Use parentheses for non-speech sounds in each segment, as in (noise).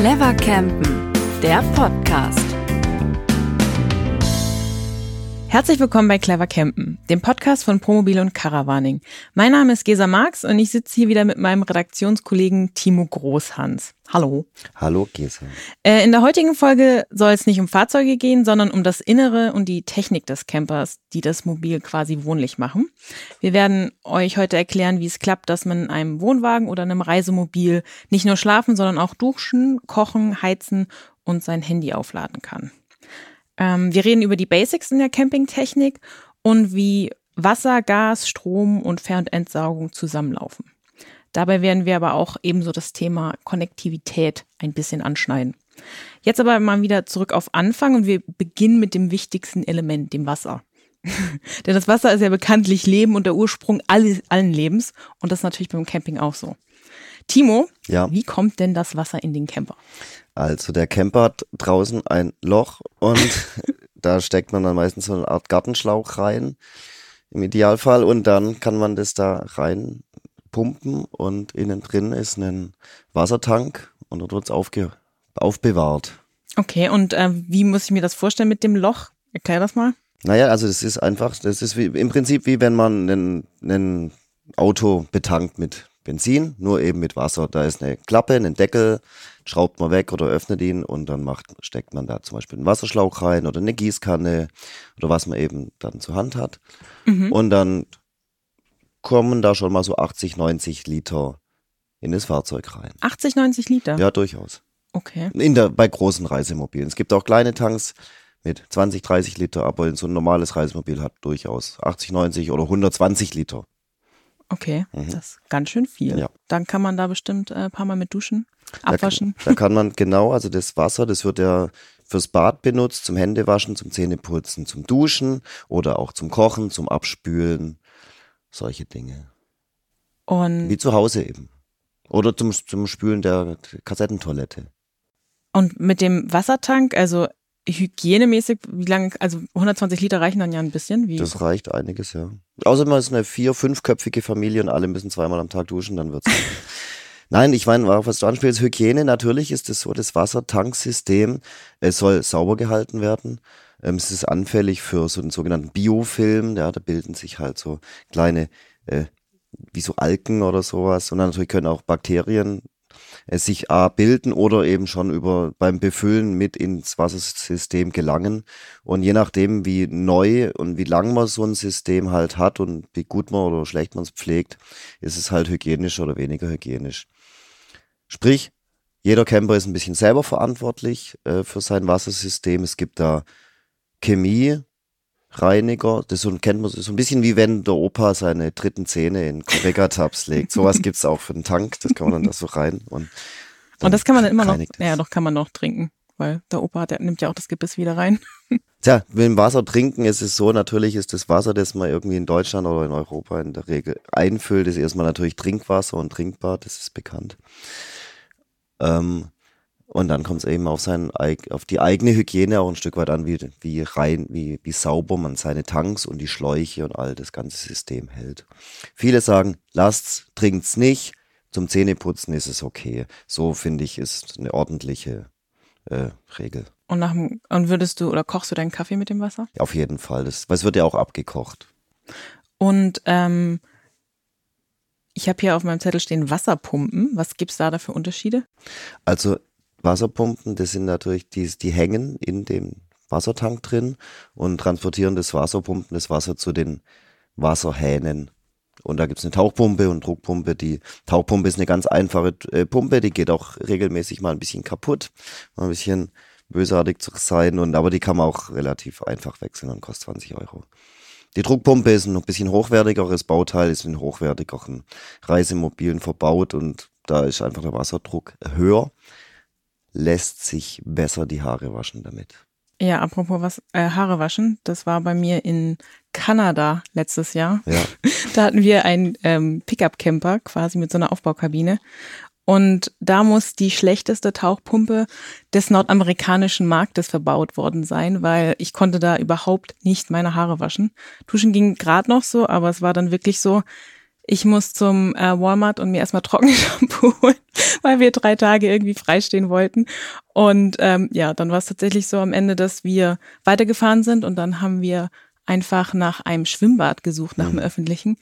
Clever Campen, der Podcast. Herzlich willkommen bei Clever Campen, dem Podcast von Promobil und Caravaning. Mein Name ist Gesa Marx und ich sitze hier wieder mit meinem Redaktionskollegen Timo Großhans. Hallo. Hallo Gesa. Äh, in der heutigen Folge soll es nicht um Fahrzeuge gehen, sondern um das Innere und die Technik des Campers, die das Mobil quasi wohnlich machen. Wir werden euch heute erklären, wie es klappt, dass man in einem Wohnwagen oder einem Reisemobil nicht nur schlafen, sondern auch duschen, kochen, heizen und sein Handy aufladen kann. Ähm, wir reden über die Basics in der Campingtechnik und wie Wasser, Gas, Strom und Fern- und Entsaugung zusammenlaufen. Dabei werden wir aber auch ebenso das Thema Konnektivität ein bisschen anschneiden. Jetzt aber mal wieder zurück auf Anfang und wir beginnen mit dem wichtigsten Element, dem Wasser. (laughs) Denn das Wasser ist ja bekanntlich Leben und der Ursprung alles, allen Lebens und das ist natürlich beim Camping auch so. Timo, Ja. wie kommt denn das Wasser in den Camper? Also der Camper hat draußen ein Loch und (laughs) da steckt man dann meistens so eine Art Gartenschlauch rein, im Idealfall, und dann kann man das da rein pumpen und innen drin ist ein Wassertank und dort wird es aufbewahrt. Okay, und äh, wie muss ich mir das vorstellen mit dem Loch? Erklär das mal. Naja, also das ist einfach, das ist wie, im Prinzip wie wenn man ein Auto betankt mit Benzin, nur eben mit Wasser. Da ist eine Klappe, ein Deckel, schraubt man weg oder öffnet ihn und dann macht, steckt man da zum Beispiel einen Wasserschlauch rein oder eine Gießkanne oder was man eben dann zur Hand hat. Und dann kommen da schon mal so 80, 90 Liter in das Fahrzeug rein. 80, 90 Liter? Ja, durchaus. Okay. In der, bei großen Reisemobilen. Es gibt auch kleine Tanks mit 20, 30 Liter, aber so ein normales Reisemobil hat durchaus 80, 90 oder 120 Liter. Okay, das ist ganz schön viel. Mhm. Ja. Dann kann man da bestimmt äh, ein paar Mal mit duschen, Da abwaschen. kann, da kann man genau, also das Wasser, das wird ja fürs Bad benutzt, zum Händewaschen, zum Zähneputzen, zum Duschen oder auch zum Kochen, zum Abspülen, solche Dinge. Und, Wie zu Hause eben. Oder zum, zum Spülen der Kassettentoilette. und mit dem Wassertank, also hygienemäßig, wie lange, also 120 Liter reichen dann ja ein bisschen. Wie, Das reicht einiges, ja. Außer man ist eine vier-, fünfköpfige Familie und alle müssen zweimal am Tag duschen, dann wird's. (laughs) Nein, ich meine, was du anspielst, Hygiene, natürlich ist es so, das Wassertanksystem, es soll sauber gehalten werden. Ähm, es ist anfällig für so einen sogenannten Biofilm, ja, da bilden sich halt so kleine, äh, wie so Algen oder sowas. Und dann natürlich können auch Bakterien sich A bilden oder eben schon über beim Befüllen mit ins Wassersystem gelangen. Und je nachdem, wie neu und wie lang man so ein System halt hat und wie gut man oder schlecht man es pflegt, ist es halt hygienisch oder weniger hygienisch. Sprich, jeder Camper ist ein bisschen selber verantwortlich äh, für sein Wassersystem. Es gibt da Chemie, Reiniger, das so, kennt man so so ein bisschen wie wenn der Opa seine dritten Zähne in Correga-Tabs legt. (laughs) Sowas gibt's auch für den Tank, das kann man dann da so rein. Und, und das kann man dann immer noch, ja, doch kann man noch trinken, weil der Opa, der nimmt ja auch das Gebiss wieder rein. (laughs) Tja, mit dem Wasser trinken ist es so, natürlich ist das Wasser, das man irgendwie in Deutschland oder in Europa in der Regel einfüllt, ist erstmal natürlich Trinkwasser und trinkbar, das ist bekannt. Ähm, und dann kommt es eben auf, sein, auf die eigene Hygiene auch ein Stück weit an, wie, wie rein, wie, wie sauber man seine Tanks und die Schläuche und all das ganze System hält. Viele sagen, lasst's, trinkt's nicht, zum Zähneputzen ist es okay. So finde ich, ist eine ordentliche äh, Regel. Und nach dem, und würdest du oder kochst du deinen Kaffee mit dem Wasser? Auf jeden Fall. Das, weil es wird ja auch abgekocht. Und ähm, ich habe hier auf meinem Zettel stehen Wasserpumpen. Was gibt's da da für Unterschiede? Also Wasserpumpen, das sind natürlich, die, die hängen in dem Wassertank drin und transportieren das Wasser, pumpen das Wasser zu den Wasserhähnen. Und da gibt's eine Tauchpumpe und Druckpumpe. Die Tauchpumpe ist eine ganz einfache äh, Pumpe, die geht auch regelmäßig mal ein bisschen kaputt, mal ein bisschen bösartig zu sein, und aber die kann man auch relativ einfach wechseln und kostet 20 Euro. Die Druckpumpe ist ein bisschen hochwertigeres Bauteil, ist in hochwertigeren Reisemobilen verbaut und da ist einfach der Wasserdruck höher, lässt sich besser die Haare waschen damit. Ja, apropos was, äh, Haare waschen. Das war bei mir in Kanada letztes Jahr. Ja. (laughs) Da hatten wir einen ähm, Pickup-Camper quasi mit so einer Aufbaukabine. Und da muss die schlechteste Tauchpumpe des nordamerikanischen Marktes verbaut worden sein, weil ich konnte da überhaupt nicht meine Haare waschen. Duschen ging gerade noch so, aber es war dann wirklich so, Ich muss zum äh, Walmart und mir erstmal (laughs) Trockenshampoo holen, weil wir drei Tage irgendwie freistehen wollten. Und ähm, ja, dann war es tatsächlich so am Ende, dass wir weitergefahren sind und dann haben wir einfach nach einem Schwimmbad gesucht, nach dem Mhm. öffentlichen,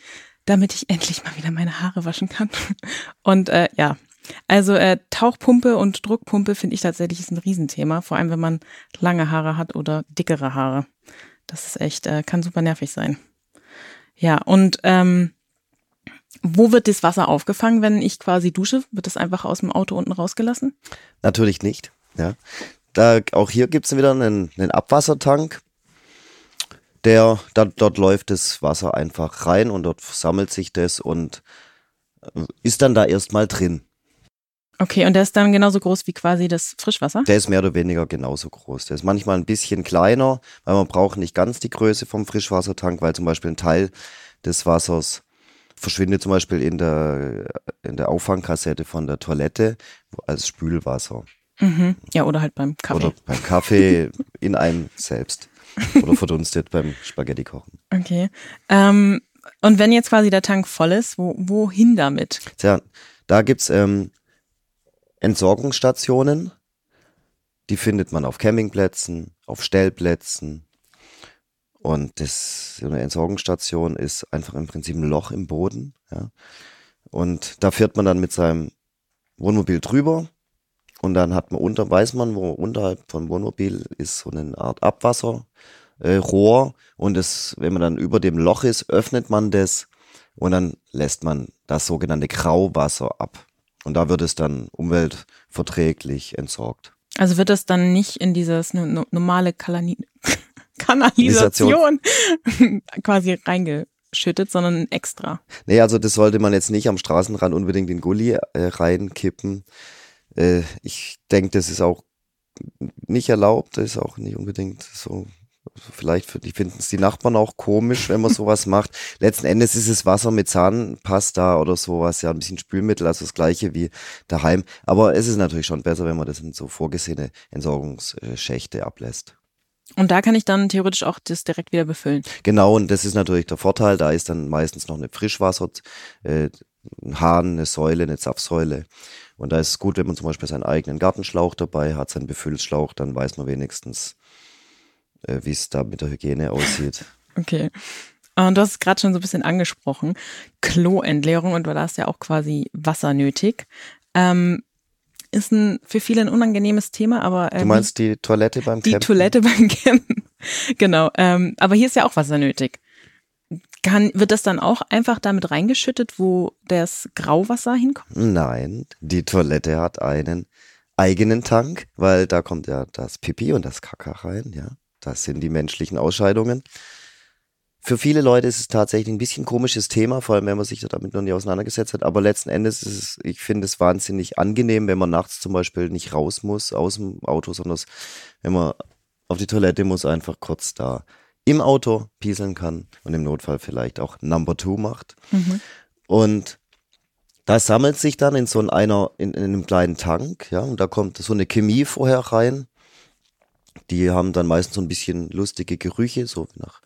damit ich endlich mal wieder meine Haare waschen kann. (laughs) Und äh, ja, also äh, Tauchpumpe und Druckpumpe finde ich tatsächlich ist ein Riesenthema, vor allem wenn man lange Haare hat oder dickere Haare. Das ist echt, äh, kann super nervig sein. Ja, und ähm, wo wird das Wasser aufgefangen, wenn ich quasi dusche? Wird das einfach aus dem Auto unten rausgelassen? Natürlich nicht. Ja. Da, auch hier gibt's wieder einen, einen Abwassertank. Der, da, dort läuft das Wasser einfach rein und dort sammelt sich das und äh, ist dann da erstmal drin. Okay, und der ist dann genauso groß wie quasi das Frischwasser? Der ist mehr oder weniger genauso groß. Der ist manchmal ein bisschen kleiner, weil man braucht nicht ganz die Größe vom Frischwassertank, weil zum Beispiel ein Teil des Wassers verschwindet zum Beispiel in der, in der Auffangkassette von der Toilette als Spülwasser. Mhm. Ja, oder halt beim Kaffee. Oder beim Kaffee (laughs) in einem selbst. Oder verdunstet beim Spaghetti kochen. Okay. Ähm, und wenn jetzt quasi der Tank voll ist, wo, wohin damit? Tja, da gibt's ähm, Entsorgungsstationen. Die findet man auf Campingplätzen, auf Stellplätzen. Und das, so eine Entsorgungsstation ist einfach im Prinzip ein Loch im Boden. Ja. Und da fährt man dann mit seinem Wohnmobil drüber. Und dann hat man unter, weiß man, wo unterhalb vom Wohnmobil ist so eine Art Abwasserrohr. Äh, und das, wenn man dann über dem Loch ist, öffnet man das und dann lässt man das sogenannte Grauwasser ab. Und da wird es dann umweltverträglich entsorgt. Also wird das dann nicht in dieses no no normale Kalani (laughs) Kanalisation (laughs) quasi reingeschüttet, sondern extra. Nee, also das sollte man jetzt nicht am Straßenrand unbedingt in Gully äh, reinkippen. Äh, ich denke, das ist auch nicht erlaubt, das ist auch nicht unbedingt so. Vielleicht für die finden es die Nachbarn auch komisch, wenn man sowas (laughs) macht. Letzten Endes ist es Wasser mit Zahnpasta oder sowas, ja, ein bisschen Spülmittel, also das gleiche wie daheim. Aber es ist natürlich schon besser, wenn man das in so vorgesehene Entsorgungsschächte ablässt. Und da kann ich dann theoretisch auch das direkt wieder befüllen. Genau, und das ist natürlich der Vorteil. Da ist dann meistens noch eine Frischwasser, äh, ein Hahn, eine Säule, eine Zapfsäule. Und da ist es gut, wenn man zum Beispiel seinen eigenen Gartenschlauch dabei hat, seinen Befüllschlauch, dann weiß man wenigstens, äh, wie es da mit der Hygiene aussieht. (laughs) Okay. Und du hast es gerade schon so ein bisschen angesprochen. Kloentleerung und du hast ja auch quasi Wasser nötig. Ähm, ist ein für viele ein unangenehmes Thema, aber äh, Du meinst die Toilette beim die Campen? Toilette beim Campen. (laughs) genau. Ähm, aber hier ist ja auch Wasser nötig. Kann, wird das dann auch einfach damit reingeschüttet, wo das Grauwasser hinkommt? Nein, die Toilette hat einen eigenen Tank, weil da kommt ja das Pipi und das Kaka rein, ja. Das sind die menschlichen Ausscheidungen. Für viele Leute ist es tatsächlich ein bisschen komisches Thema, vor allem wenn man sich damit noch nie auseinandergesetzt hat. Aber letzten Endes ist es, ich finde es wahnsinnig angenehm, wenn man nachts zum Beispiel nicht raus muss aus dem Auto, sondern wenn man auf die Toilette muss, einfach kurz da im Auto pieseln kann und im Notfall vielleicht auch Number Two macht. Und das sammelt sich dann in so einer, in, in einem kleinen Tank, ja, und da kommt so eine Chemie vorher rein. Die haben dann meistens so ein bisschen lustige Gerüche, so nach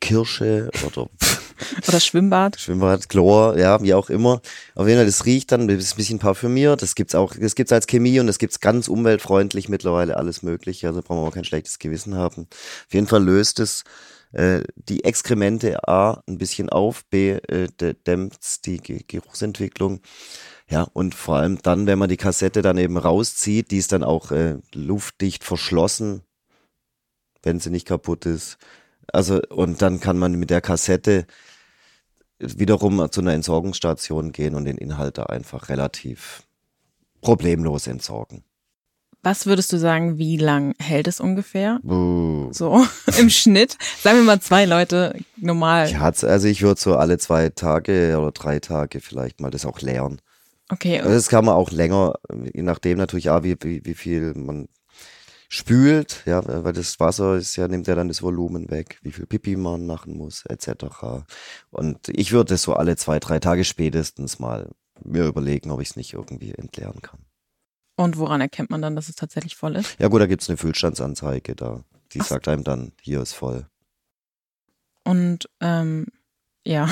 Kirsche oder (laughs) Oder Schwimmbad? Schwimmbad, Chlor, ja, wie auch immer. Auf jeden Fall, das riecht dann, das ist ein bisschen parfümiert, das gibt's auch, das gibt's als Chemie und das gibt's ganz umweltfreundlich mittlerweile alles mögliche, also brauchen wir auch kein schlechtes Gewissen haben. Auf jeden Fall löst es äh, die Exkremente A ein bisschen auf, B äh, dä- dämpft's die Ge Geruchsentwicklung. Ja, und vor allem dann, wenn man die Kassette dann eben rauszieht, die ist dann auch äh, luftdicht verschlossen, wenn sie nicht kaputt ist. Also, und dann kann man mit der Kassette wiederum zu einer Entsorgungsstation gehen und den Inhalt da einfach relativ problemlos entsorgen. Was würdest du sagen, wie lang hält es ungefähr? Buh. So (laughs) im Schnitt? Sagen wir mal zwei Leute normal. Ja, also ich würde so alle zwei Tage oder drei Tage vielleicht mal das auch leeren. Okay, Also das kann man auch länger, je nachdem natürlich auch, wie, wie, wie viel man spült, ja, weil das Wasser ist ja, nimmt ja dann das Volumen weg, wie viel Pipi man machen muss, etc. Und ich würde so alle zwei, drei Tage spätestens mal mir überlegen, ob ich es nicht irgendwie entleeren kann. und woran erkennt man dann, dass es tatsächlich voll ist? Ja gut, da gibt's eine Füllstandsanzeige da. Die Ach. sagt einem dann, hier ist voll. Und ähm, ja,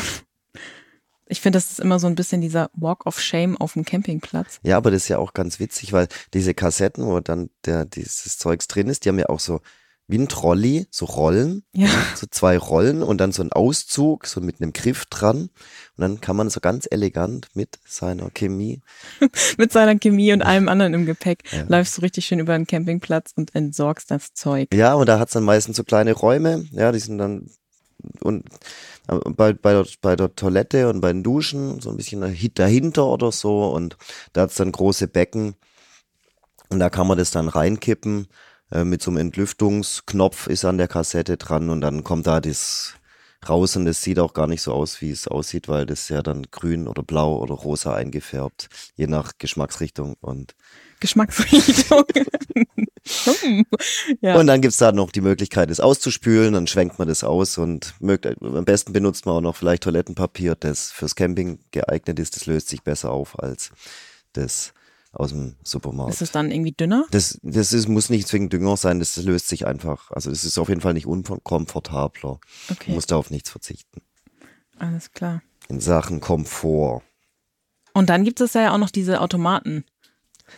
Ich finde, das ist immer so ein bisschen dieser Walk of Shame auf dem Campingplatz. Ja, aber das ist ja auch ganz witzig, weil diese Kassetten, wo dann der, dieses Zeugs drin ist, die haben ja auch so wie ein Trolley, so Rollen, Ja. so zwei Rollen und dann so ein Auszug, so mit einem Griff dran. Und dann kann man so ganz elegant mit seiner Chemie. (laughs) Mit seiner Chemie und allem anderen im Gepäck Ja. läufst du richtig schön über den Campingplatz und entsorgst das Zeug. Ja, und da hat's dann meistens so kleine Räume, ja, die sind dann und bei, bei, der, bei der Toilette und bei den Duschen so ein bisschen dahi- dahinter oder so. Und da hat's dann große Becken. Und da kann man das dann reinkippen äh, mit so einem Entlüftungsknopf ist an der Kassette dran und dann kommt da das raus und das sieht auch gar nicht so aus, wie es aussieht, weil das ja dann grün oder blau oder rosa eingefärbt, je nach Geschmacksrichtung. Und Geschmacksrichtung. Hm. ja. Und dann gibt's da noch die Möglichkeit, es auszuspülen, dann schwenkt man das aus und mögt, am besten benutzt man auch noch vielleicht Toilettenpapier, das fürs Camping geeignet ist. Das löst sich besser auf als das aus dem Supermarkt. ist es dann irgendwie dünner? Das, das ist, muss nicht zwingend Dünger sein, das löst sich einfach. Also das ist auf jeden Fall nicht unkomfortabler. Man Okay, muss da auf nichts verzichten. alles klar. In Sachen Komfort. Und dann gibt es ja auch noch diese Automaten.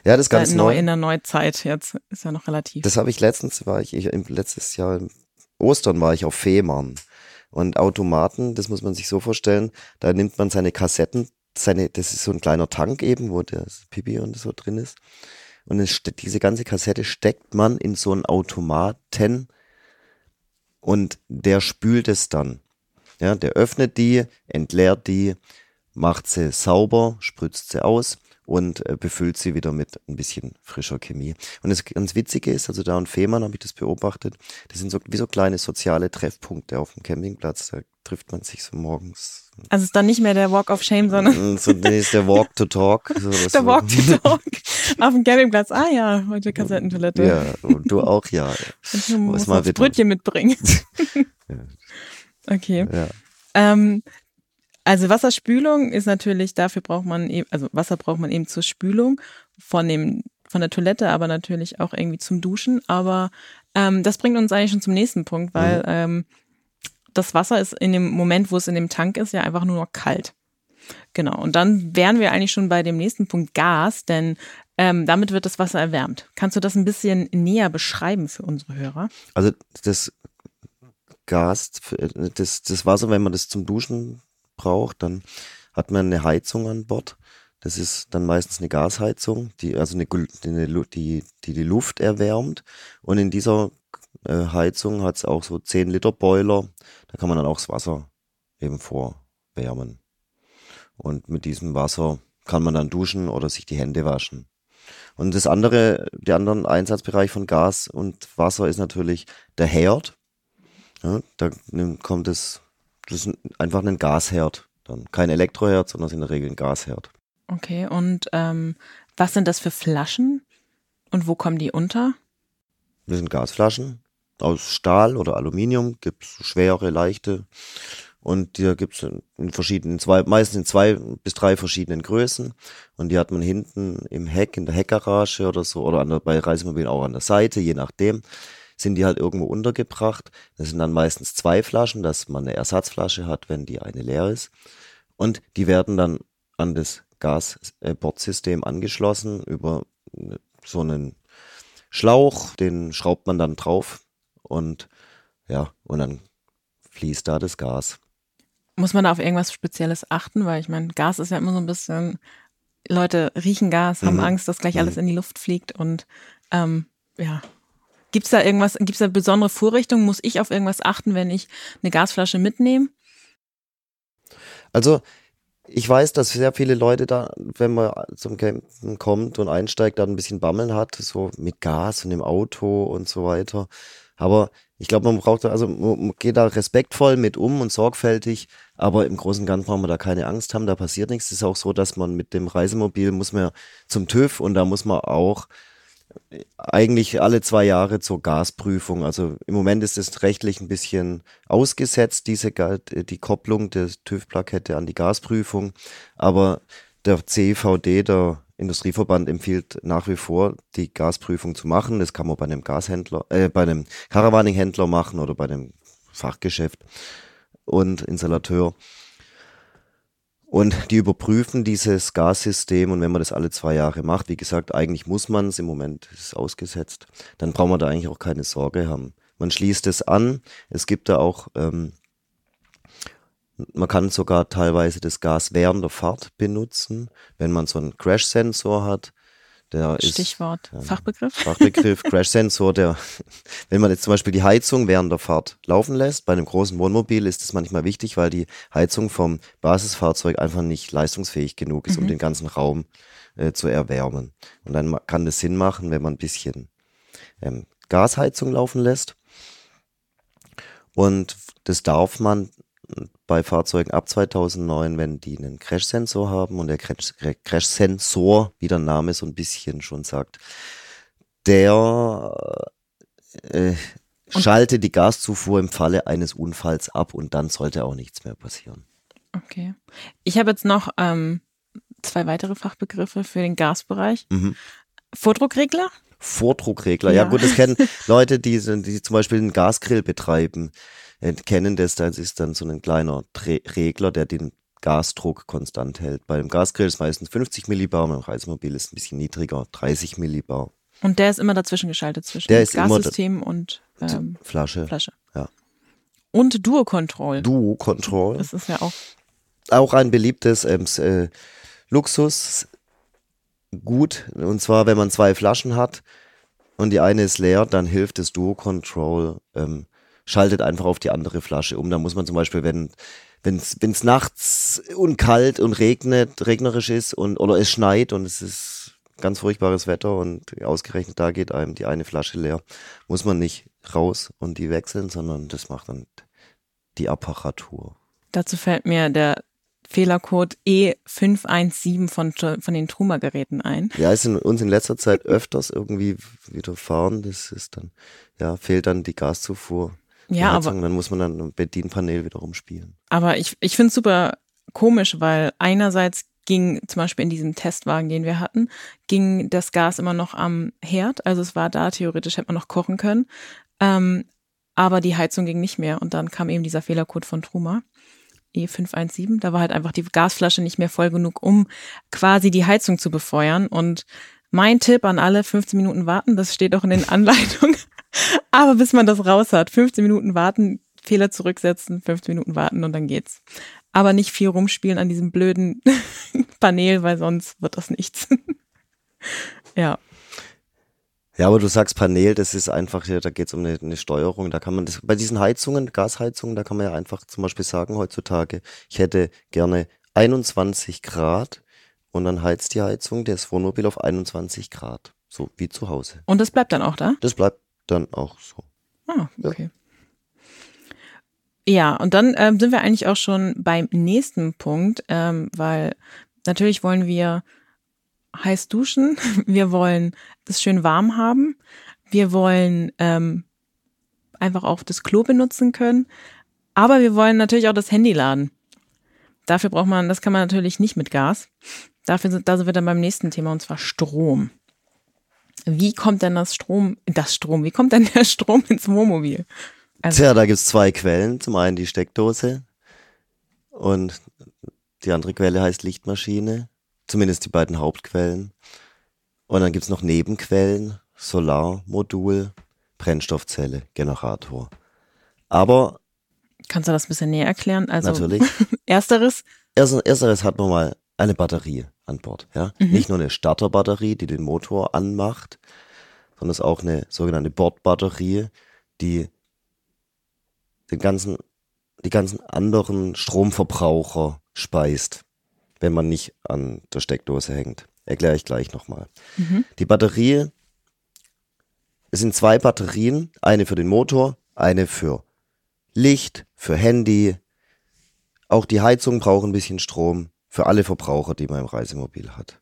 Ja, das ist ganz neu. In der Neuzeit jetzt ist ja noch relativ. Das habe ich letztens, war ich, ich letztes Jahr im Ostern war ich auf Fehmarn. Und Automaten, das muss man sich so vorstellen, da nimmt man seine Kassetten, seine, das ist so ein kleiner Tank eben, wo das Pipi und so drin ist. Und es, diese ganze Kassette steckt man in so einen Automaten und der spült es dann. Ja, der öffnet die, entleert die, macht sie sauber, spritzt sie aus und äh, befüllt sie wieder mit ein bisschen frischer Chemie. Und das ganz Witzige ist, also da in Fehmarn habe ich das beobachtet, das sind so wie so kleine soziale Treffpunkte auf dem Campingplatz. Da trifft man sich so morgens. Also ist dann nicht mehr der Walk of Shame, sondern Und so nee, ist der Walk to Talk. (laughs) So, der Walk to Talk auf dem Campingplatz. Ah ja, heute Kassettentoilette. Ja, und du auch, ja. Ich Wo muss ist mal? Brötchen mitbringen. (laughs) Okay. ja. Ähm, also Wasserspülung ist natürlich, dafür braucht man eben, also Wasser braucht man eben zur Spülung von dem, von der Toilette, aber natürlich auch irgendwie zum Duschen. Aber ähm, das bringt uns eigentlich schon zum nächsten Punkt, weil ähm, das Wasser ist in dem Moment, wo es in dem Tank ist, ja einfach nur noch kalt. Genau. Und dann wären wir eigentlich schon bei dem nächsten Punkt Gas, denn ähm, damit wird das Wasser erwärmt. Kannst du das ein bisschen näher beschreiben für unsere Hörer? Also das Gas, das, das Wasser, wenn man das zum Duschen braucht, dann hat man eine Heizung an Bord. Das ist dann meistens eine Gasheizung, die also eine, Lu- die, die die Luft erwärmt. Und in dieser äh, Heizung hat es auch so 10 Liter Boiler. Da kann man dann auch das Wasser eben vorwärmen. Und mit diesem Wasser kann man dann duschen oder sich die Hände waschen. Und das andere, der anderen Einsatzbereich von Gas und Wasser ist natürlich der Herd. Ja, da kommt es, das ist einfach ein Gasherd. Dann kein Elektroherd, sondern es ist in der Regel ein Gasherd. Okay, und ähm, was sind das für Flaschen und wo kommen die unter? Das sind Gasflaschen aus Stahl oder Aluminium, gibt es schwere, leichte. Und die gibt es in, in verschiedenen, zwei, meistens in zwei bis drei verschiedenen Größen. Und die hat man hinten im Heck, in der Heckgarage oder so, oder an der, bei Reisemobilen auch an der Seite, je nachdem, sind die halt irgendwo untergebracht. Das sind dann meistens zwei Flaschen, dass man eine Ersatzflasche hat, wenn die eine leer ist. Und die werden dann an das Gasbordsystem angeschlossen über so einen Schlauch, den schraubt man dann drauf und ja, und dann fließt da das Gas. Muss man da auf irgendwas Spezielles achten? Weil ich meine, Gas ist ja immer so ein bisschen, Leute riechen Gas, haben Mhm. Angst, dass gleich alles in die Luft fliegt und ähm, ja. Gibt's da irgendwas, gibt's da besondere Vorrichtungen? Muss ich auf irgendwas achten, wenn ich eine Gasflasche mitnehme? Also ich weiß, dass sehr viele Leute da, wenn man zum Campen kommt und einsteigt, da ein bisschen Bammeln hat, so mit Gas und im Auto und so weiter. Aber ich glaube, man braucht da, also man man geht da respektvoll mit um und sorgfältig, aber im Großen und Ganzen braucht man da keine Angst haben, da passiert nichts. Es ist auch so, dass man mit dem Reisemobil muss man zum TÜV und da muss man auch eigentlich alle zwei Jahre zur Gasprüfung. Also im Moment ist es rechtlich ein bisschen ausgesetzt, diese Ga- die Kopplung der TÜV-Plakette an die Gasprüfung. Aber der CVD, der Industrieverband, empfiehlt nach wie vor, die Gasprüfung zu machen. Das kann man bei einem Gashändler, äh, bei einem Caravaning-Händler machen oder bei einem Fachgeschäft und Installateur. Und die überprüfen dieses Gassystem und wenn man das alle zwei Jahre macht, wie gesagt, eigentlich muss man es, im Moment ist es ausgesetzt, dann braucht man da eigentlich auch keine Sorge haben. Man schließt es an, es gibt da auch, ähm, man kann sogar teilweise das Gas während der Fahrt benutzen, wenn man so einen Crash-Sensor hat. Der Stichwort ist, Fachbegriff. Fachbegriff, (laughs) Crash-Sensor, der, wenn man jetzt zum Beispiel die Heizung während der Fahrt laufen lässt, bei einem großen Wohnmobil ist das manchmal wichtig, weil die Heizung vom Basisfahrzeug einfach nicht leistungsfähig genug ist, mhm. um den ganzen Raum äh, zu erwärmen. Und dann kann das Sinn machen, wenn man ein bisschen ähm, Gasheizung laufen lässt. Und das darf man bei Fahrzeugen ab 2009, wenn die einen Crash-Sensor haben und der Crash-Sensor, wie der Name so ein bisschen schon sagt, der äh, schaltet die Gaszufuhr im Falle eines Unfalls ab und dann sollte auch nichts mehr passieren. Okay. Ich habe jetzt noch ähm, zwei weitere Fachbegriffe für den Gasbereich. Mhm. Vordruckregler? Vordruckregler, ja. ja gut, das kennen Leute, die, die zum Beispiel einen Gasgrill betreiben kennen das, das ist dann so ein kleiner Tre Regler, der den Gasdruck konstant hält. Beim Gasgrill ist meistens 50 Millibar, beim Reisemobil ist ein bisschen niedriger, 30 Millibar. Und der ist immer dazwischen geschaltet, zwischen der Gassystem und ähm, Flasche. Flasche. Ja. Und Duo Control. Duo Control. Das ist ja auch. Auch ein beliebtes ähm, äh, Luxus. Gut. Und zwar, wenn man zwei Flaschen hat und die eine ist leer, dann hilft das Duo Control ähm, schaltet einfach auf die andere Flasche um. Da muss man zum Beispiel, wenn wenn es nachts und kalt und regnet, regnerisch ist und oder es schneit und es ist ganz furchtbares Wetter und ausgerechnet da geht einem die eine Flasche leer, muss man nicht raus und die wechseln, sondern das macht dann die Apparatur. Dazu fällt mir der Fehlercode E517 von, von den Truma-Geräten ein. Ja, ist in, uns in letzter Zeit öfters irgendwie widerfahren. Das ist dann, ja, fehlt dann die Gaszufuhr. Ja, aber dann muss man dann Bedienpanel wiederum spielen. Aber ich, ich finde es super komisch, weil einerseits ging zum Beispiel in diesem Testwagen, den wir hatten, ging das Gas immer noch am Herd. Also es war da, theoretisch hätte man noch kochen können. Ähm, aber die Heizung ging nicht mehr. Und dann kam eben dieser Fehlercode von Truma. E517. Da war halt einfach die Gasflasche nicht mehr voll genug, um quasi die Heizung zu befeuern. Und mein Tipp an alle, 15 Minuten warten, das steht auch in den (laughs) Anleitungen. Aber bis man das raus hat, 15 Minuten warten, Fehler zurücksetzen, 15 Minuten warten und dann geht's. Aber nicht viel rumspielen an diesem blöden (laughs) Panel, weil sonst wird das nichts. (laughs) ja. Ja, aber du sagst Panel, das ist einfach, da geht es um eine, eine, Steuerung. Da kann man das, bei diesen Heizungen, Gasheizungen, da kann man ja einfach zum Beispiel sagen heutzutage, ich hätte gerne 21 Grad und dann heizt die Heizung das Wohnmobil auf 21 Grad. So wie zu Hause. Und das bleibt dann auch da? Das bleibt dann auch so. Ah, okay. Ja, ja und dann ähm, sind wir eigentlich auch schon beim nächsten Punkt, ähm, weil natürlich wollen wir heiß duschen, (laughs) wir wollen es schön warm haben, wir wollen ähm, einfach auch das Klo benutzen können, aber wir wollen natürlich auch das Handy laden. Dafür braucht man, das kann man natürlich nicht mit Gas. Dafür sind, da sind wir dann beim nächsten Thema und zwar Strom. Wie kommt denn das Strom, das Strom, wie kommt denn der Strom ins Wohnmobil? Also, Tja, da gibt's zwei Quellen. Zum einen die Steckdose und die andere Quelle heißt Lichtmaschine. Zumindest die beiden Hauptquellen. Und dann gibt's noch Nebenquellen, Solarmodul, Brennstoffzelle, Generator. Aber Kannst du das ein bisschen näher erklären? Also natürlich. (laughs) ersteres? Ersteres hat man mal eine Batterie an Bord. Ja? Mhm. Nicht nur eine Starterbatterie, die den Motor anmacht, sondern es ist auch eine sogenannte Bordbatterie, die den ganzen, die ganzen anderen Stromverbraucher speist, wenn man nicht an der Steckdose hängt. Erkläre ich gleich nochmal. Mhm. Die Batterie, es sind zwei Batterien, eine für den Motor, eine für Licht, für Handy. Auch die Heizung braucht ein bisschen Strom für alle Verbraucher, die man im Reisemobil hat.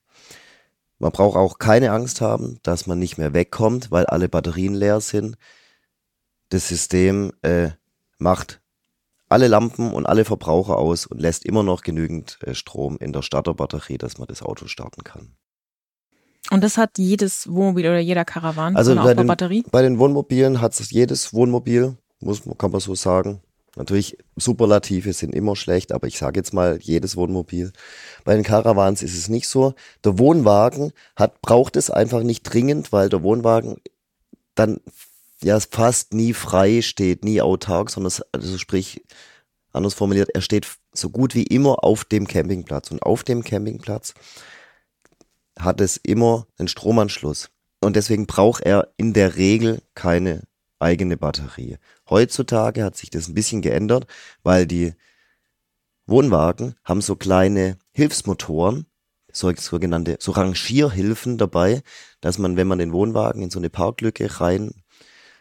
Man braucht auch keine Angst haben, dass man nicht mehr wegkommt, weil alle Batterien leer sind. Das System äh, macht alle Lampen und alle Verbraucher aus und lässt immer noch genügend äh, Strom in der Starterbatterie, dass man das Auto starten kann. Und das hat jedes Wohnmobil oder jeder Caravan also so bei den, Batterie? Bei den Wohnmobilen hat es jedes Wohnmobil, muss, kann man so sagen. Natürlich, Superlative sind immer schlecht, aber ich sage jetzt mal, jedes Wohnmobil. Bei den Caravans ist es nicht so. Der Wohnwagen hat, braucht es einfach nicht dringend, weil der Wohnwagen dann ja fast nie frei steht, nie autark, sondern also sprich, anders formuliert, er steht so gut wie immer auf dem Campingplatz. Und auf dem Campingplatz hat es immer einen Stromanschluss. Und deswegen braucht er in der Regel keine eigene Batterie. Heutzutage hat sich das ein bisschen geändert, weil die Wohnwagen haben so kleine Hilfsmotoren, so, sogenannte so Rangierhilfen dabei, dass man, wenn man den Wohnwagen in so eine Parklücke rein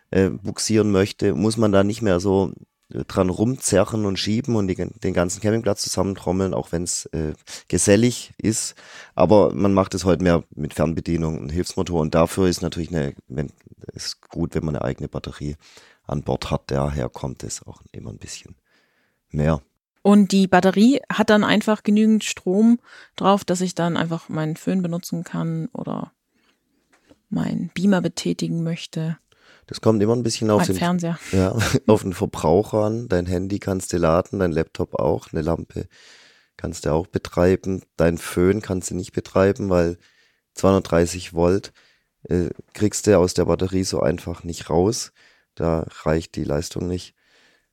äh, buxieren möchte, muss man da nicht mehr so dran rumzerren und schieben und die, den ganzen Campingplatz zusammentrommeln, auch wenn es äh, gesellig ist. Aber man macht es heute mehr mit Fernbedienung und Hilfsmotor und dafür ist natürlich eine, wenn, ist gut, wenn man eine eigene Batterie an Bord hat. Daher kommt es auch immer ein bisschen mehr. Und die Batterie hat dann einfach genügend Strom drauf, dass ich dann einfach meinen Föhn benutzen kann oder meinen Beamer betätigen möchte. Das kommt immer ein bisschen auf den, Fernseher. (laughs) Ja, auf den Verbraucher an. Dein Handy kannst du laden, dein Laptop auch, eine Lampe kannst du auch betreiben. Dein Föhn kannst du nicht betreiben, weil 230 Volt äh, kriegst du aus der Batterie so einfach nicht raus. Da reicht die Leistung nicht.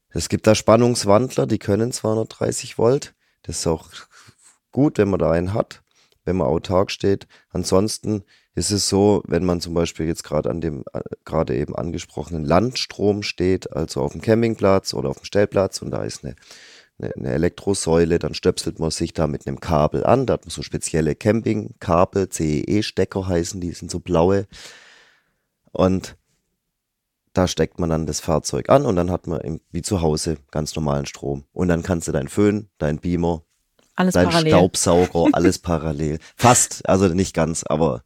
Es gibt da Spannungswandler, die können 230 Volt. Das ist auch gut, wenn man da einen hat, wenn man autark steht. Ansonsten ist es so, wenn man zum Beispiel jetzt gerade an dem äh, gerade eben angesprochenen Landstrom steht, also auf dem Campingplatz oder auf dem Stellplatz und da ist eine, eine, eine Elektrosäule, dann stöpselt man sich da mit einem Kabel an. Da hat man so spezielle Campingkabel, CEE-Stecker heißen die, sind so blaue. Und da steckt man dann das Fahrzeug an und dann hat man wie zu Hause ganz normalen Strom. Und dann kannst du dein Föhn, dein Beamer, alles dein parallel. Staubsauger, (laughs) alles parallel. Fast, also nicht ganz, aber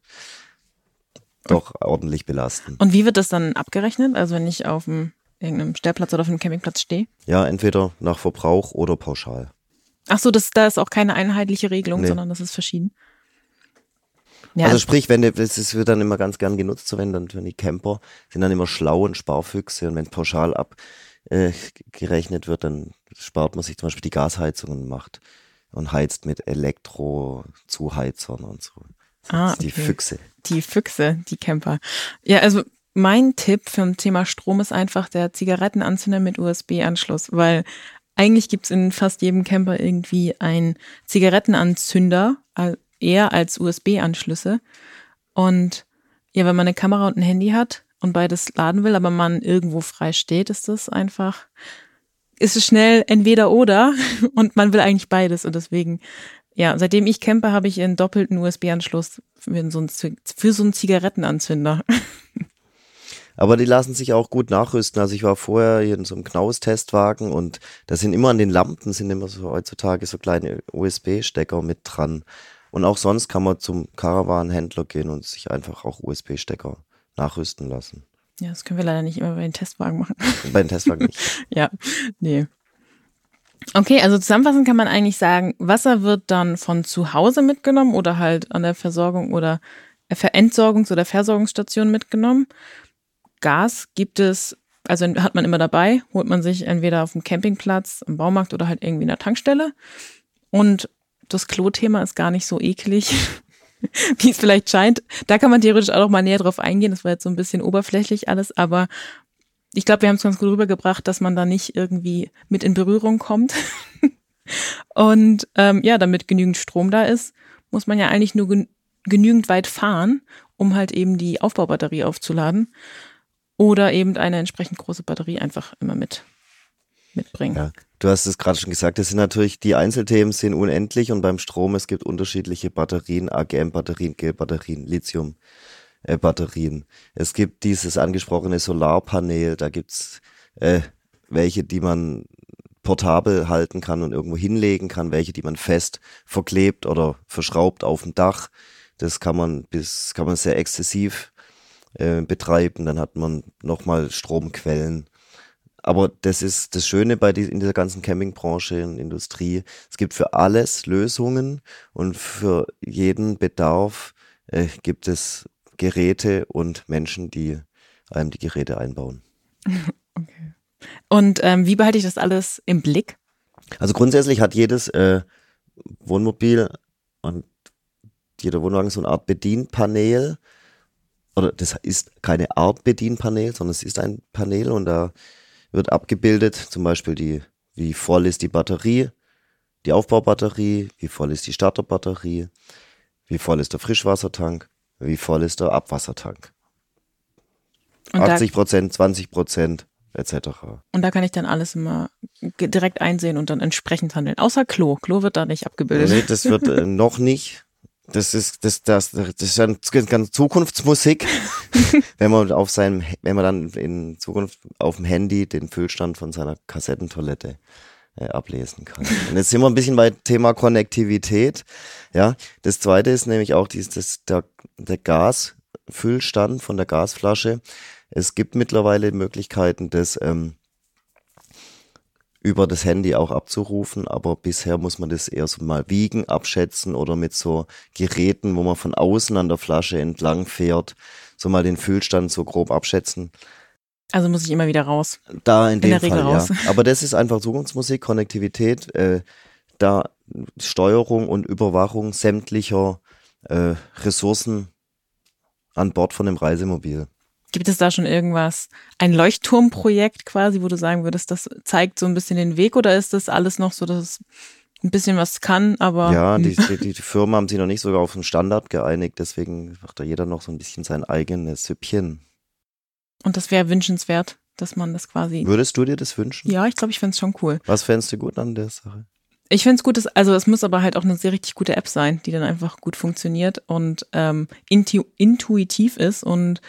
doch ordentlich belasten. Und wie wird das dann abgerechnet? Also wenn ich auf einem irgendeinem Stellplatz oder auf einem Campingplatz stehe? Ja, entweder nach Verbrauch oder pauschal. Ach so, das, da ist auch keine einheitliche Regelung, nee. sondern das ist verschieden. Ja. Also sprich, wenn das wird dann immer ganz gern genutzt, so wenn dann wenn die Camper sind dann immer schlau und Sparfüchse und wenn pauschal abgerechnet äh, wird, dann spart man sich zum Beispiel die Gasheizung und macht und heizt mit Elektro-Zuheizern und so. Ah, okay. Die Füchse. Die Füchse, die Camper. Ja, also mein Tipp für ein Thema Strom ist einfach der Zigarettenanzünder mit USB-Anschluss, weil eigentlich gibt's in fast jedem Camper irgendwie einen Zigarettenanzünder, eher als USB-Anschlüsse. Und ja, wenn man eine Kamera und ein Handy hat und beides laden will, aber man irgendwo frei steht, ist das einfach, ist es schnell entweder oder (laughs) und man will eigentlich beides und deswegen ja, seitdem ich campe, habe ich einen doppelten USB-Anschluss für, so für so einen Zigarettenanzünder. (laughs) Aber die lassen sich auch gut nachrüsten. Also ich war vorher hier in so einem Knaus-Testwagen und da sind immer an den Lampen sind immer so heutzutage so kleine USB-Stecker mit dran. Und auch sonst kann man zum Caravan-Händler gehen und sich einfach auch USB-Stecker nachrüsten lassen. Ja, das können wir leider nicht immer bei den Testwagen machen. Bei den Testwagen nicht. (laughs) ja, nee. Okay, also zusammenfassend kann man eigentlich sagen, Wasser wird dann von zu Hause mitgenommen oder halt an der Versorgung oder Entsorgungs- oder Versorgungsstation mitgenommen. Gas gibt es, also hat man immer dabei, holt man sich entweder auf dem Campingplatz, im Baumarkt oder halt irgendwie in der Tankstelle. Und das Klo-Thema ist gar nicht so eklig, (laughs) wie es vielleicht scheint. Da kann man theoretisch auch noch mal näher drauf eingehen. Das war jetzt so ein bisschen oberflächlich alles, aber ich glaube, wir haben es ganz gut rübergebracht, dass man da nicht irgendwie mit in Berührung kommt. (laughs) Und ähm, ja, damit genügend Strom da ist, muss man ja eigentlich nur gen genügend weit fahren, um halt eben die Aufbaubatterie aufzuladen. Oder eben eine entsprechend große Batterie einfach immer mit mitbringen. Ja, du hast es gerade schon gesagt, das sind natürlich, die Einzelthemen sind unendlich und beim Strom, es gibt unterschiedliche Batterien, AGM-Batterien, Gel-Batterien, Lithium. Äh, Batterien. Es gibt dieses angesprochene Solarpanel, da gibt's äh, welche, die man portabel halten kann und irgendwo hinlegen kann, welche, die man fest verklebt oder verschraubt auf dem Dach. Das kann man bis, kann man sehr exzessiv äh, betreiben. Dann hat man nochmal Stromquellen. Aber das ist das Schöne bei die, in dieser ganzen Campingbranche und Industrie. Es gibt für alles Lösungen und für jeden Bedarf äh, gibt es Geräte und Menschen, die einem die Geräte einbauen. (laughs) Okay. Und ähm, wie behalte ich das alles im Blick? Also grundsätzlich hat jedes äh, Wohnmobil und jeder Wohnwagen so eine Art Bedienpanel. Oder das ist keine Art Bedienpanel, sondern es ist ein Panel und da wird abgebildet, zum Beispiel die, wie voll ist die Batterie, die Aufbaubatterie, wie voll ist die Starterbatterie, wie voll ist der Frischwassertank, wie voll ist der Abwassertank. Und 80 Prozent, 20 Prozent, etc. Und da kann ich dann alles immer direkt einsehen und dann entsprechend handeln. Außer Klo. Klo wird da nicht abgebildet. Nee, das wird äh, (laughs) noch nicht. Das ist, das, das, das ist dann ganz Zukunftsmusik, (laughs) wenn man auf seinem, wenn man dann in Zukunft auf dem Handy den Füllstand von seiner Kassettentoilette äh, ablesen kann. Und jetzt sind wir ein bisschen bei Thema Konnektivität. Ja, das zweite ist nämlich auch dieses, das, der, der Gasfüllstand von der Gasflasche. Es gibt mittlerweile Möglichkeiten, das ähm, über das Handy auch abzurufen, aber bisher muss man das eher so mal wiegen, abschätzen oder mit so Geräten, wo man von außen an der Flasche entlang fährt, so mal den Füllstand so grob abschätzen. Also muss ich immer wieder raus. Da in, in dem Fall, raus. ja. (laughs) Aber das ist einfach Zukunftsmusik, Konnektivität, äh, da Steuerung und Überwachung sämtlicher äh, Ressourcen an Bord von dem Reisemobil. Gibt es da schon irgendwas, ein Leuchtturmprojekt quasi, wo du sagen würdest, das zeigt so ein bisschen den Weg oder ist das alles noch so, dass es ein bisschen was kann, aber. Ja, (laughs) die, die, die Firmen haben sich noch nicht sogar auf einen Standard geeinigt, deswegen macht da jeder noch so ein bisschen sein eigenes Süppchen. Und das wäre wünschenswert, dass man das quasi. Würdest du dir das wünschen? Ja, ich glaube, ich fände es schon cool. Was fändest du gut an der Sache? Ich finde es gut, dass, also es muss aber halt auch eine sehr richtig gute App sein, die dann einfach gut funktioniert und ähm, intu intuitiv ist und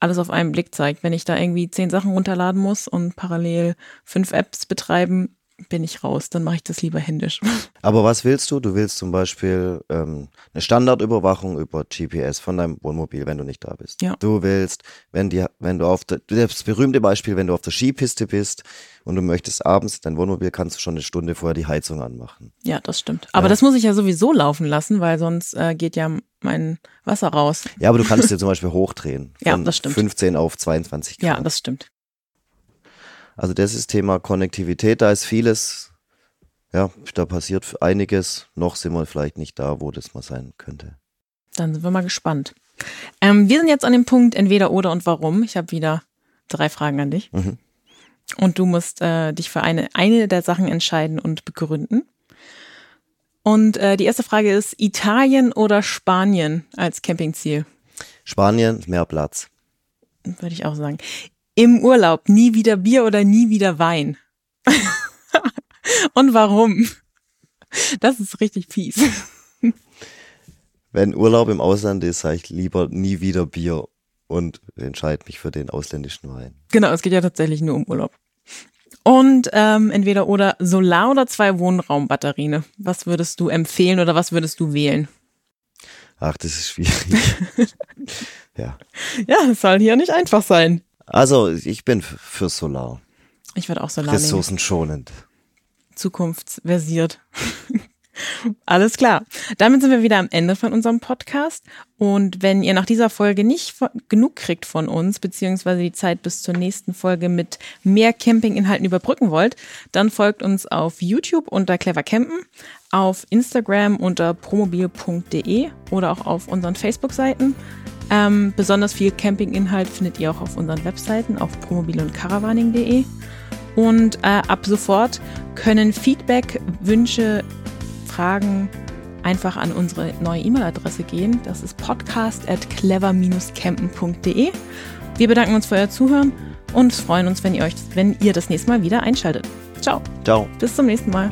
alles auf einen Blick zeigt. Wenn ich da irgendwie zehn Sachen runterladen muss und parallel fünf Apps betreiben, bin ich raus. Dann mache ich das lieber händisch. (laughs) Aber was willst du? Du willst zum Beispiel ähm, eine Standardüberwachung über GPS von deinem Wohnmobil, wenn du nicht da bist. Ja. Du willst, wenn die, wenn du auf der, das berühmte Beispiel, wenn du auf der Skipiste bist und du möchtest abends dein Wohnmobil, kannst du schon eine Stunde vorher die Heizung anmachen. Ja, das stimmt. Aber ja. das muss ich ja sowieso laufen lassen, weil sonst äh, geht ja mein Wasser raus. Ja, aber du kannst dir zum Beispiel hochdrehen. ja, das stimmt. 15 auf 22 Grad. Ja, das stimmt. Also das ist Thema Konnektivität, da ist vieles, ja, da passiert einiges. Noch sind wir vielleicht nicht da, wo das mal sein könnte. Dann sind wir mal gespannt. Ähm, wir sind jetzt an dem Punkt entweder oder und warum. Ich habe wieder drei Fragen an dich. Mhm. Und du musst äh, dich für eine, eine der Sachen entscheiden und begründen. Und äh, die erste Frage ist Italien oder Spanien als Campingziel? Spanien, mehr Platz. Würde ich auch sagen. Im Urlaub nie wieder Bier oder nie wieder Wein. (laughs) Und warum? Das ist richtig fies. Wenn Urlaub im Ausland ist, sage ich lieber nie wieder Bier und entscheide mich für den ausländischen Wein. Genau, es geht ja tatsächlich nur um Urlaub. Und ähm, entweder oder Solar- oder zwei Wohnraumbatterien. Was würdest du empfehlen oder was würdest du wählen? Ach, das ist schwierig. (laughs) ja. Ja, es soll hier nicht einfach sein. Also, ich bin für Solar. Ich würde auch Solar Ressourcenschonend. Zukunftsversiert. (laughs) Alles klar. Damit sind wir wieder am Ende von unserem Podcast. Und wenn ihr nach dieser Folge nicht genug kriegt von uns, beziehungsweise die Zeit bis zur nächsten Folge mit mehr Campinginhalten überbrücken wollt, dann folgt uns auf YouTube unter Clever Campen, auf Instagram unter promobil.de oder auch auf unseren Facebook-Seiten. Ähm, besonders viel Campinginhalt findet ihr auch auf unseren Webseiten auf promobil und caravaning.de. Und äh, ab sofort können Feedback, Wünsche, Fragen einfach an unsere neue E-Mail-Adresse gehen. Das ist podcast at clever-campen.de. Wir bedanken uns für euer Zuhören und freuen uns, wenn ihr euch, wenn ihr das nächste Mal wieder einschaltet. Ciao. Ciao. Bis zum nächsten Mal.